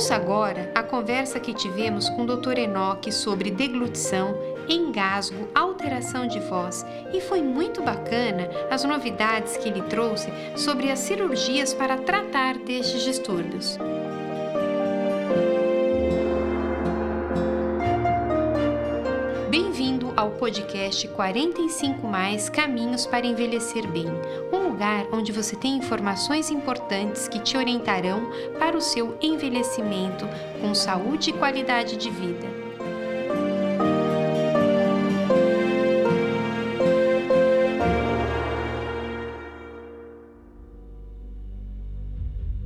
Ouça agora a conversa que tivemos com o Dr. Enoque sobre deglutição, engasgo, alteração de voz e foi muito bacana as novidades que ele trouxe sobre as cirurgias para tratar destes distúrbios. Podcast 45 Mais Caminhos para Envelhecer Bem, um lugar onde você tem informações importantes que te orientarão para o seu envelhecimento com saúde e qualidade de vida.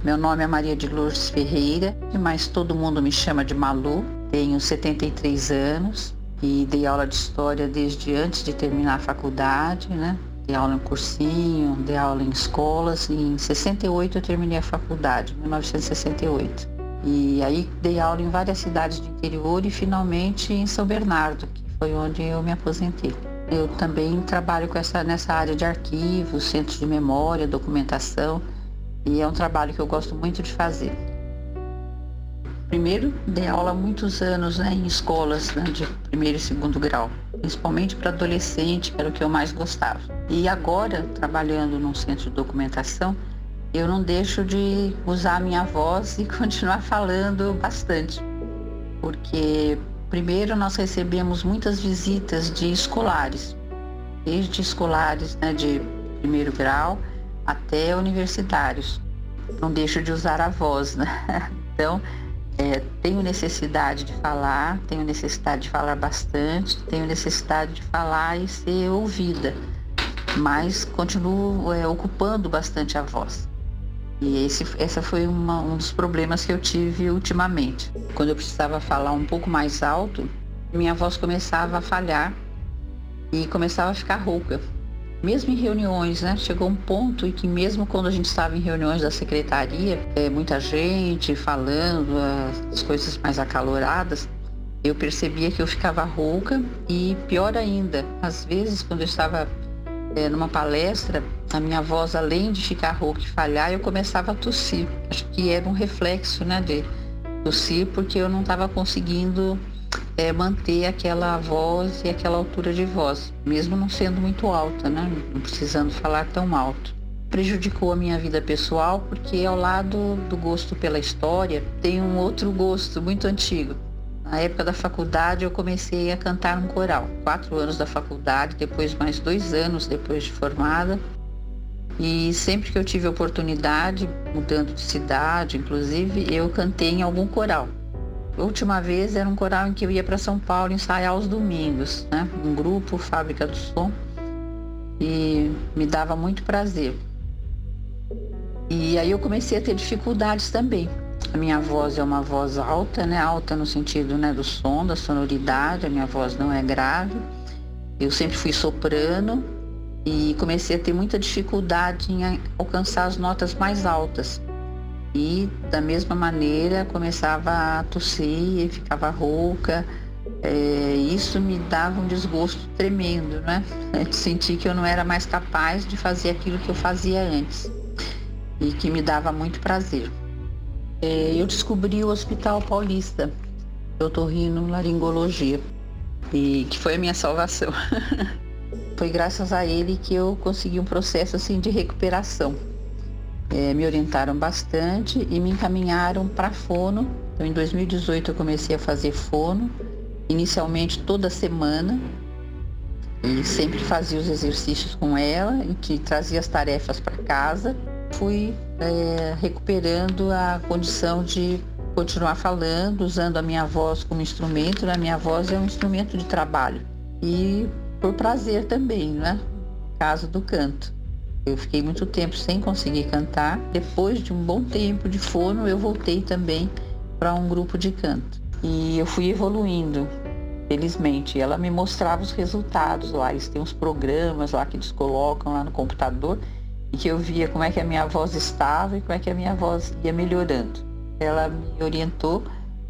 Meu nome é Maria de Lourdes Ferreira, mas todo mundo me chama de Malu. Tenho 73 anos, e dei aula de história desde antes de terminar a faculdade, né? Dei aula em cursinho, dei aula em escolas e em 68 eu terminei a faculdade, 1968. E aí dei aula em várias cidades do interior e finalmente em São Bernardo, que foi onde eu me aposentei. Eu também trabalho com essa, nessa área de arquivos, centros de memória, documentação, e é um trabalho que eu gosto muito de fazer. Primeiro, dei aula há muitos anos né, em escolas né, de primeiro e segundo grau, principalmente para adolescente, que era o que eu mais gostava. E agora, trabalhando num centro de documentação, eu não deixo de usar a minha voz e continuar falando bastante. Porque, primeiro, nós recebemos muitas visitas de escolares, desde escolares né, de primeiro grau até universitários. Não deixo de usar a voz, né? Então, é, tenho necessidade de falar, tenho necessidade de falar bastante, tenho necessidade de falar e ser ouvida, mas continuo é, ocupando bastante a voz. E esse essa foi uma, um dos problemas que eu tive ultimamente. Quando eu precisava falar um pouco mais alto, minha voz começava a falhar e começava a ficar rouca mesmo em reuniões, né? Chegou um ponto em que mesmo quando a gente estava em reuniões da secretaria, é, muita gente falando, as coisas mais acaloradas, eu percebia que eu ficava rouca e pior ainda, às vezes quando eu estava é, numa palestra, a minha voz, além de ficar rouca e falhar, eu começava a tossir. Acho que era um reflexo, né, de tossir, porque eu não estava conseguindo é, manter aquela voz e aquela altura de voz, mesmo não sendo muito alta, né? não precisando falar tão alto. Prejudicou a minha vida pessoal porque ao lado do gosto pela história tem um outro gosto muito antigo. Na época da faculdade eu comecei a cantar um coral. Quatro anos da faculdade, depois mais dois anos depois de formada. E sempre que eu tive oportunidade, mudando de cidade, inclusive, eu cantei em algum coral. Última vez era um coral em que eu ia para São Paulo ensaiar aos domingos, né? Um grupo, Fábrica do Som, e me dava muito prazer. E aí eu comecei a ter dificuldades também. A minha voz é uma voz alta, né? Alta no sentido né, do som, da sonoridade, a minha voz não é grave. Eu sempre fui soprano e comecei a ter muita dificuldade em alcançar as notas mais altas. E da mesma maneira começava a tossir, ficava rouca. É, isso me dava um desgosto tremendo, né? Senti que eu não era mais capaz de fazer aquilo que eu fazia antes e que me dava muito prazer. É, eu descobri o Hospital Paulista, Rino Laringologia, e que foi a minha salvação. foi graças a ele que eu consegui um processo assim de recuperação é, me orientaram bastante e me encaminharam para fono. Então, em 2018 eu comecei a fazer fono, inicialmente toda semana, e sempre fazia os exercícios com ela e que trazia as tarefas para casa. Fui é, recuperando a condição de continuar falando, usando a minha voz como instrumento. A minha voz é um instrumento de trabalho e por prazer também, né? Caso do canto. Eu fiquei muito tempo sem conseguir cantar. Depois de um bom tempo de fono, eu voltei também para um grupo de canto. E eu fui evoluindo, felizmente. Ela me mostrava os resultados lá. Eles têm uns programas lá que eles colocam lá no computador e que eu via como é que a minha voz estava e como é que a minha voz ia melhorando. Ela me orientou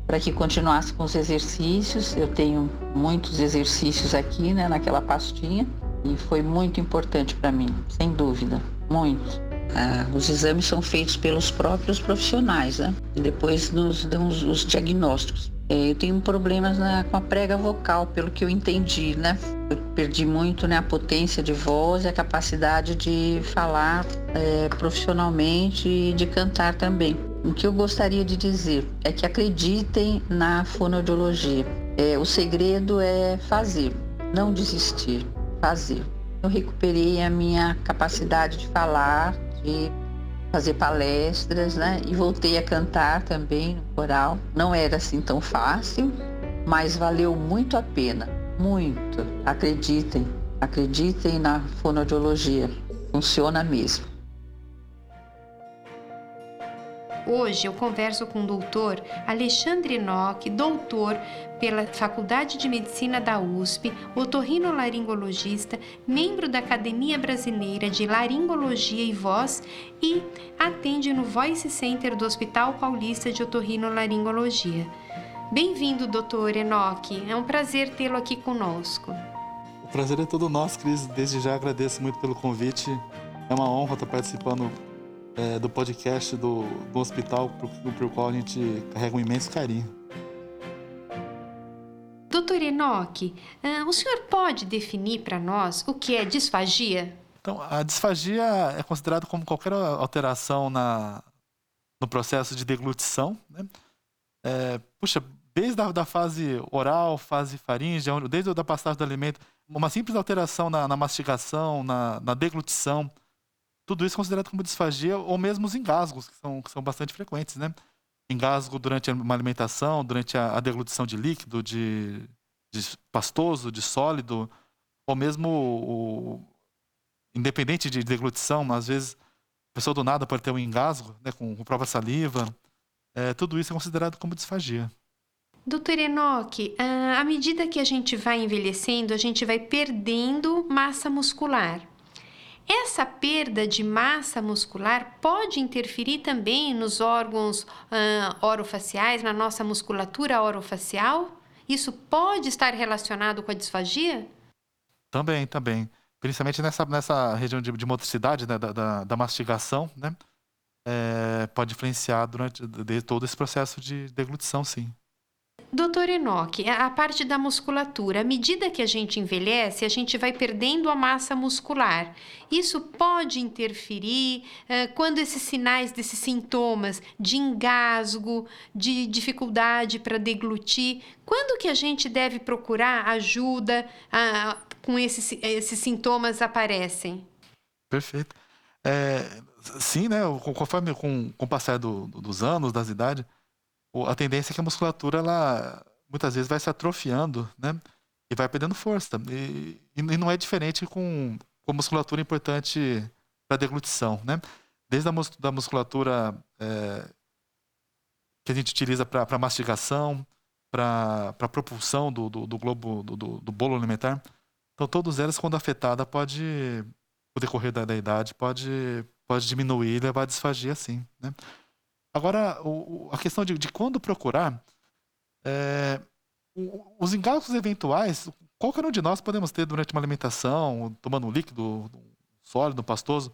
para que continuasse com os exercícios. Eu tenho muitos exercícios aqui, né, naquela pastinha. E foi muito importante para mim, sem dúvida, muito. Ah, os exames são feitos pelos próprios profissionais, né? E depois nos dão os, os diagnósticos. É, eu tenho problemas com a prega vocal, pelo que eu entendi, né? Eu perdi muito né, a potência de voz e a capacidade de falar é, profissionalmente e de cantar também. O que eu gostaria de dizer é que acreditem na fonoaudiologia. É, o segredo é fazer, não desistir, fazer. Eu recuperei a minha capacidade de falar, de fazer palestras, né? E voltei a cantar também no coral. Não era assim tão fácil, mas valeu muito a pena, muito. Acreditem, acreditem na fonoaudiologia. Funciona mesmo. Hoje eu converso com o doutor Alexandre Nock, doutor pela Faculdade de Medicina da USP, otorrinolaringologista, membro da Academia Brasileira de Laringologia e Voz e atende no Voice Center do Hospital Paulista de Otorrinolaringologia. Bem-vindo, doutor Enoque. É um prazer tê-lo aqui conosco. O prazer é todo nosso, Cris. Desde já agradeço muito pelo convite. É uma honra estar participando é, do podcast do, do hospital para o qual a gente carrega um imenso carinho. Doutor Enoque, uh, o senhor pode definir para nós o que é disfagia? Então, a disfagia é considerada como qualquer alteração na, no processo de deglutição. Né? É, puxa, desde a da fase oral, fase faríngea, desde a passagem do alimento, uma simples alteração na, na mastigação, na, na deglutição, tudo isso é considerado como disfagia, ou mesmo os engasgos, que são, que são bastante frequentes, né? Engasgo durante uma alimentação, durante a, a deglutição de líquido, de, de, pastoso, de sólido, ou mesmo o, independente de deglutição, às vezes a pessoa do nada pode ter um engasgo, né, com, com própria saliva. É, tudo isso é considerado como disfagia. Doutor Enoque, à medida que a gente vai envelhecendo, a gente vai perdendo massa muscular. Essa perda de massa muscular pode interferir também nos órgãos orofaciais, na nossa musculatura orofacial? Isso pode estar relacionado com a disfagia? Também, também. Principalmente nessa, nessa região de, de motricidade, né, da, da, da, mastigação, né? É, pode influenciar durante de, todo esse processo de deglutição, sim. Doutor Enoque, a parte da musculatura, à medida que a gente envelhece, a gente vai perdendo a massa muscular. Isso pode interferir quando esses sinais, desses sintomas de engasgo, de dificuldade para deglutir, quando que a gente deve procurar ajuda uh, com esses, esses sintomas aparecem? Perfeito. É, sim, né? Conforme com, com o passar do, dos anos, das idades, a tendência é que a musculatura, ela muitas vezes vai se atrofiando, né? E vai perdendo força. E, e não é diferente com, com a musculatura importante para deglutição, né? Desde a mus, da musculatura é, que a gente utiliza para mastigação, para propulsão do, do, do globo, do, do, bolo alimentar. Então, todos eles, quando afetada, pode, o decorrer da, da idade, pode, pode diminuir e levar a disfagia, sim, né? Agora, o, a questão de, de quando procurar, é, os engasgos eventuais, qualquer um de nós podemos ter durante uma alimentação, tomando um líquido, um sólido, pastoso.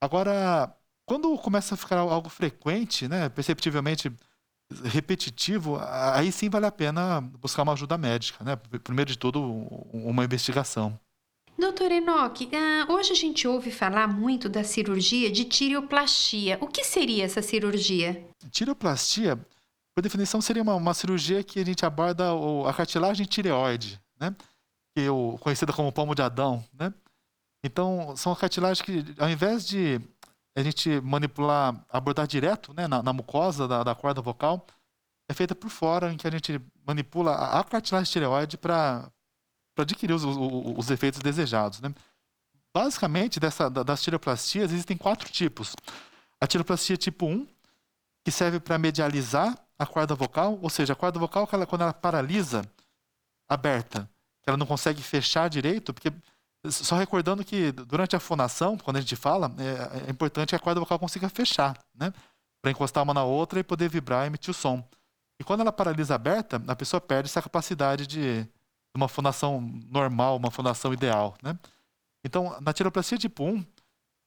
Agora, quando começa a ficar algo frequente, né, perceptivelmente repetitivo, aí sim vale a pena buscar uma ajuda médica, né? Primeiro de tudo, uma investigação. Doutor Enoque, uh, hoje a gente ouve falar muito da cirurgia de tireoplastia. O que seria essa cirurgia? Tireoplastia, por definição, seria uma, uma cirurgia que a gente aborda a cartilagem tireoide, né? Que é o, conhecida como palmo de Adão, né? Então, são cartilagens que, ao invés de a gente manipular, abordar direto né, na, na mucosa da, da, corda vocal, é feita por fora, em que a gente manipula a, a cartilagem tireoide para para adquirir os, os, os, efeitos desejados. Né? Basicamente, dessa, das tiroplastias, existem quatro tipos. A tiroplastia tipo 1, que serve para medializar a corda vocal, ou seja, a corda vocal, quando ela paralisa aberta, ela não consegue fechar direito, porque só recordando que durante a fonação, quando a gente fala, é, é importante que a corda vocal consiga fechar, né? Para encostar uma na outra e poder vibrar e emitir o som. E quando ela paralisa aberta, a pessoa perde essa capacidade de, uma fundação normal, uma fundação ideal, né? Então, na tiroplastia tipo 1,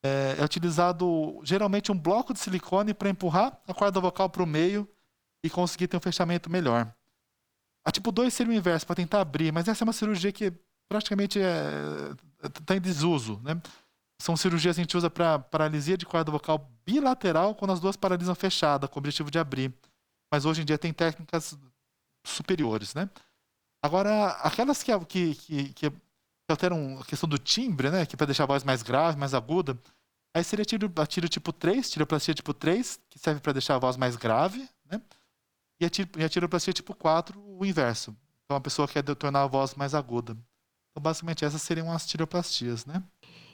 é, é utilizado geralmente um bloco de silicone para empurrar a corda vocal para o meio e conseguir ter um fechamento melhor. A tipo 2 seria o inverso, para tentar abrir, mas essa é uma cirurgia que praticamente está é, tá em desuso. Né? São cirurgias que a gente usa para paralisia de corda vocal bilateral, quando as duas paralisam fechada, com o objetivo de abrir. Mas hoje em dia tem técnicas superiores. Né? Agora, aquelas que, que, que, que alteram a questão do timbre, né? Que é para deixar a voz mais grave, mais aguda. Aí seria tiro, a tiro tipo 3, tiroplastia tipo 3, que serve para deixar a voz mais grave, né? E a, tiro, e a tiroplastia tipo 4, o inverso. Então a pessoa quer tornar a voz mais aguda. Então, basicamente, essas seriam as tiroplastias, né?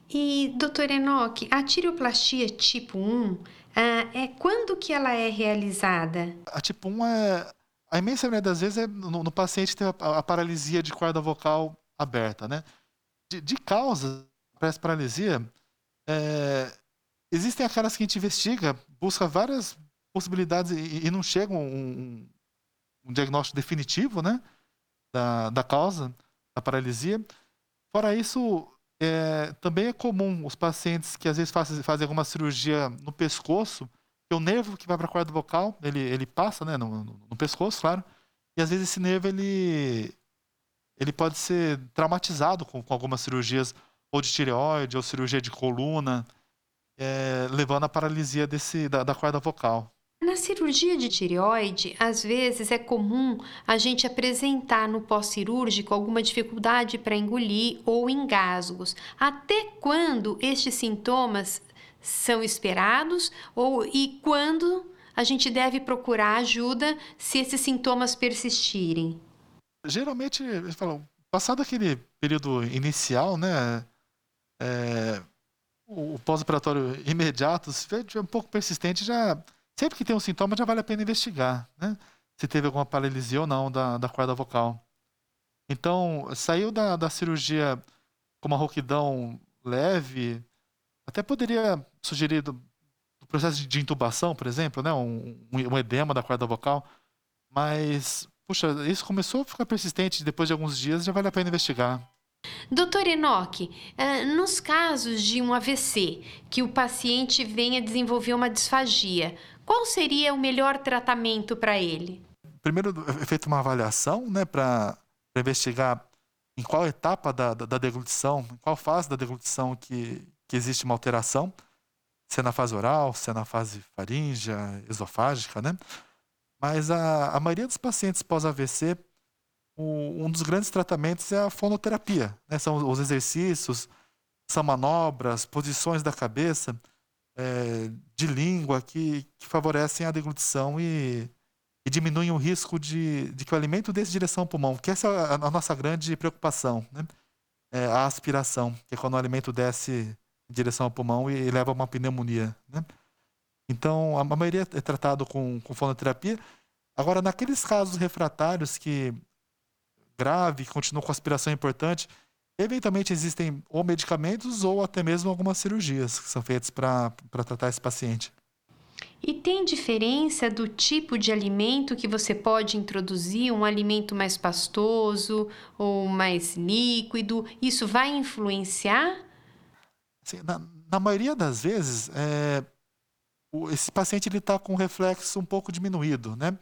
E, doutor Enoch, a tiroplastia tipo 1, uh, ah, é quando que ela é realizada? A tipo 1 é... A imensa maioria das vezes é no, no paciente ter a, a paralisia de corda vocal aberta, né? de, de causa para essa paralisia, é, existem aquelas que a gente investiga, busca várias possibilidades e, e não chega um, um, diagnóstico definitivo, né, da, da causa da paralisia. Fora isso, é, também é comum os pacientes que às vezes fazem, fazem alguma cirurgia no pescoço, o nervo que vai para a corda vocal, ele, ele passa, né, no, no, no pescoço, claro, e às vezes esse nervo ele ele pode ser traumatizado com, com algumas cirurgias ou de tireoide ou cirurgia de coluna, é, levando à paralisia desse, da, da corda vocal. Na cirurgia de tireoide, às vezes é comum a gente apresentar no pós-cirúrgico alguma dificuldade para engolir ou engasgos. Até quando estes sintomas são esperados ou e quando a gente deve procurar ajuda se esses sintomas persistirem? geralmente, eles falam, passado aquele período inicial, né? É, o, pós-operatório imediato, se for um pouco persistente, já sempre que tem um sintoma já vale a pena investigar, né? Se teve alguma paralisia ou não da, da corda vocal. Então, saiu da, da cirurgia com uma rouquidão leve, até poderia sugerir do, processo de, intubação, por exemplo, né? Um, um, edema da corda vocal, mas puxa, isso começou a ficar persistente depois de alguns dias, já vale a pena investigar. Doutor Enoch, eh, nos casos de um AVC, que o paciente venha desenvolver uma disfagia, qual seria o melhor tratamento para ele? Primeiro é feita uma avaliação, né, para investigar em qual etapa da, da, da, deglutição, em qual fase da deglutição que, que existe uma alteração, se é na fase oral, se é na fase faríngea, esofágica, né? Mas a, a maioria dos pacientes pós-AVC, um dos grandes tratamentos é a fonoterapia. Né? São os exercícios, são manobras, posições da cabeça, é, de língua, que, que, favorecem a deglutição e, e diminuem o risco de, de, que o alimento desse direção ao pulmão, que essa é a, a nossa grande preocupação. Né? É a aspiração, que é quando o alimento desce em direção ao pulmão e, leva a uma pneumonia. Né? Então, a maioria é tratado com, com fonoterapia. Agora, naqueles casos refratários que grave, continua com aspiração importante, eventualmente existem ou medicamentos ou até mesmo algumas cirurgias que são feitas para tratar esse paciente. E tem diferença do tipo de alimento que você pode introduzir, um alimento mais pastoso ou mais líquido? Isso vai influenciar? Assim, na, na, maioria das vezes, é, esse paciente está com o reflexo um pouco diminuído, né?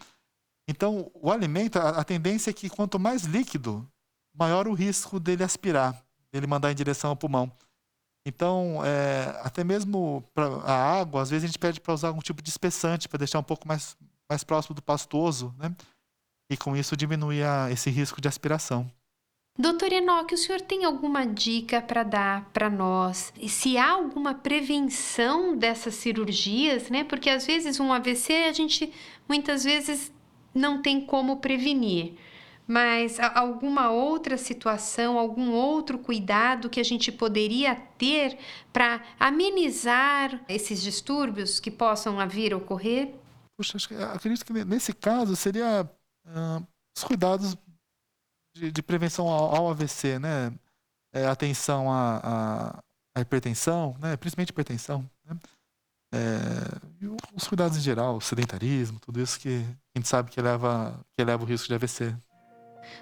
Então, o alimento, a, a, tendência é que quanto mais líquido, maior o risco dele aspirar, dele mandar em direção ao pulmão. Então, é, até mesmo para a água, às vezes a gente pede para usar algum tipo de espessante para deixar um pouco mais, mais próximo do pastoso, né? E com isso diminuir esse risco de aspiração. Doutor Enoque, o senhor tem alguma dica para dar para nós? E se há alguma prevenção dessas cirurgias, né? Porque às vezes um AVC a gente muitas vezes não tem como prevenir. Mas alguma outra situação, algum outro cuidado que a gente poderia ter para amenizar esses distúrbios que possam vir a ocorrer? Puxa, acredito que nesse caso seria uh, os cuidados de, de prevenção ao, ao, AVC, né? É, atenção à, à, hipertensão, né? principalmente hipertensão, né? É, os cuidados em geral, sedentarismo, tudo isso que a gente sabe que leva, que leva o risco de AVC.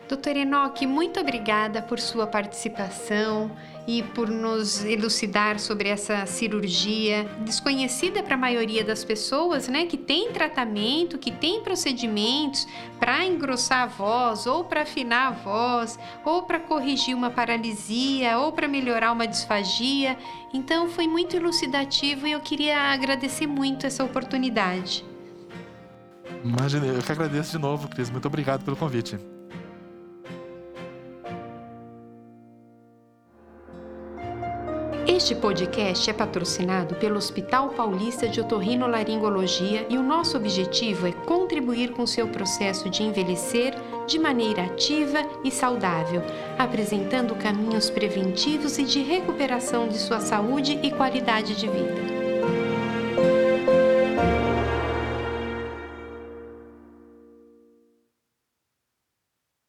Doutor Enoque, muito obrigada por sua participação e por nos elucidar sobre essa cirurgia desconhecida para a maioria das pessoas, né? Que tem tratamento, que tem procedimentos para engrossar a voz, ou para afinar a voz, ou para corrigir uma paralisia, ou para melhorar uma disfagia. Então foi muito elucidativo e eu queria agradecer muito essa oportunidade. Imagina, eu que agradeço de novo, Cris. Muito obrigado pelo convite. Este podcast é patrocinado pelo Hospital Paulista de Otorrinolaringologia e o nosso objetivo é contribuir com seu processo de envelhecer de maneira ativa e saudável, apresentando caminhos preventivos e de recuperação de sua saúde e qualidade de vida.